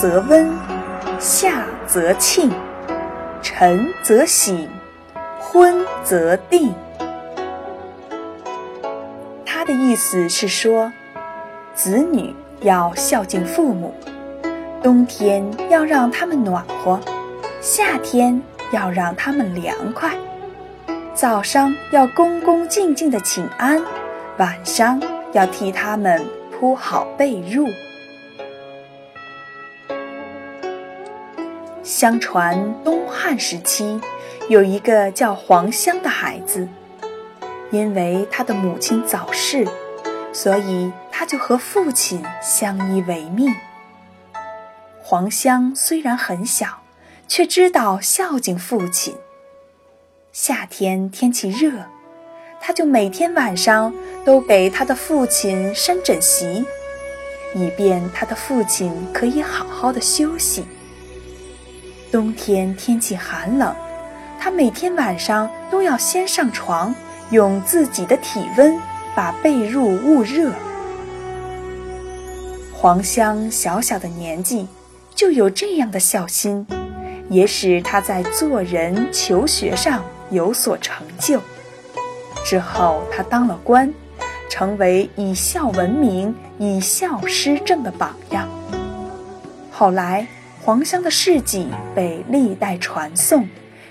则温，夏则庆，晨则省，昏则定。他的意思是说，子女要孝敬父母，冬天要让他们暖和，夏天要让他们凉快。早上要恭恭敬敬的请安，晚上要替他们铺好被褥。相传东汉时期，有一个叫黄香的孩子。因为他的母亲早逝，所以他就和父亲相依为命。黄香虽然很小，却知道孝敬父亲。夏天天气热，他就每天晚上都给他的父亲扇枕席，以便他的父亲可以好好的休息。冬天天气寒冷，他每天晚上都要先上床。用自己的体温把被褥捂热。黄香小小的年纪就有这样的孝心，也使他在做人、求学上有所成就。之后，他当了官，成为以孝闻名、以孝施政的榜样。后来，黄香的事迹被历代传颂。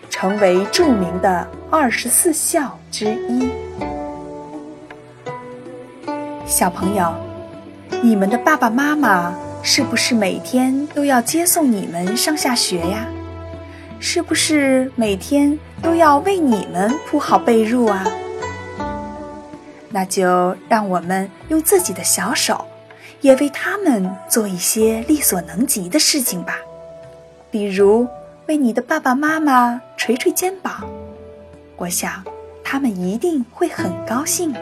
成为著名的二十四孝之一。小朋友，你们的爸爸妈妈是不是每天都要接送你们上下学呀？是不是每天都要为你们铺好被褥啊？那就让我们用自己的小手，也为他们做一些力所能及的事情吧，比如。为你的爸爸妈妈捶捶肩膀，我想他们一定会很高兴的。